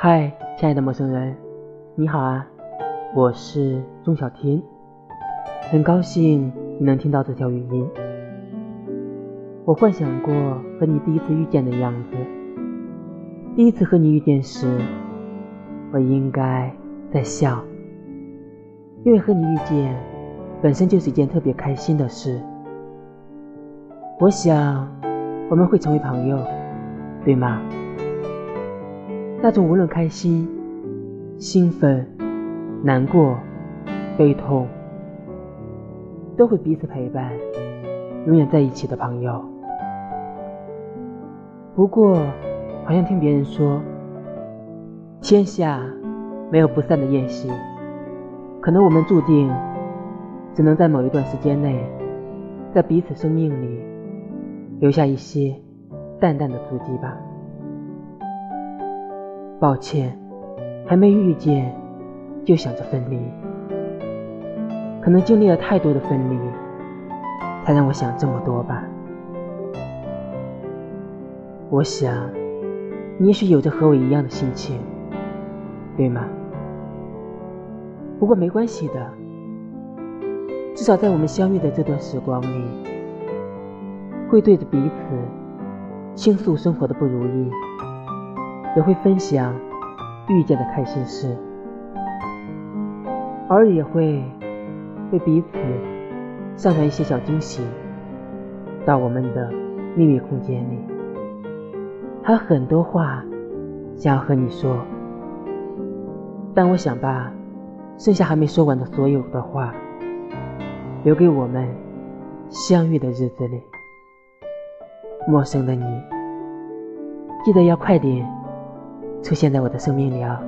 嗨，亲爱的陌生人，你好啊，我是钟小天，很高兴你能听到这条语音。我幻想过和你第一次遇见的样子，第一次和你遇见时，我应该在笑，因为和你遇见本身就是一件特别开心的事。我想我们会成为朋友，对吗？那种无论开心、兴奋、难过、悲痛，都会彼此陪伴，永远在一起的朋友。不过，好像听别人说，天下没有不散的宴席，可能我们注定只能在某一段时间内，在彼此生命里留下一些淡淡的足迹吧。抱歉，还没遇见就想着分离。可能经历了太多的分离，才让我想这么多吧。我想，你也许有着和我一样的心情，对吗？不过没关系的，至少在我们相遇的这段时光里，会对着彼此倾诉生活的不如意。也会分享遇见的开心事，偶尔也会为彼此上传一些小惊喜到我们的秘密空间里。还有很多话想要和你说，但我想把剩下还没说完的所有的话留给我们相遇的日子里。陌生的你，记得要快点。出现在我的生命里啊。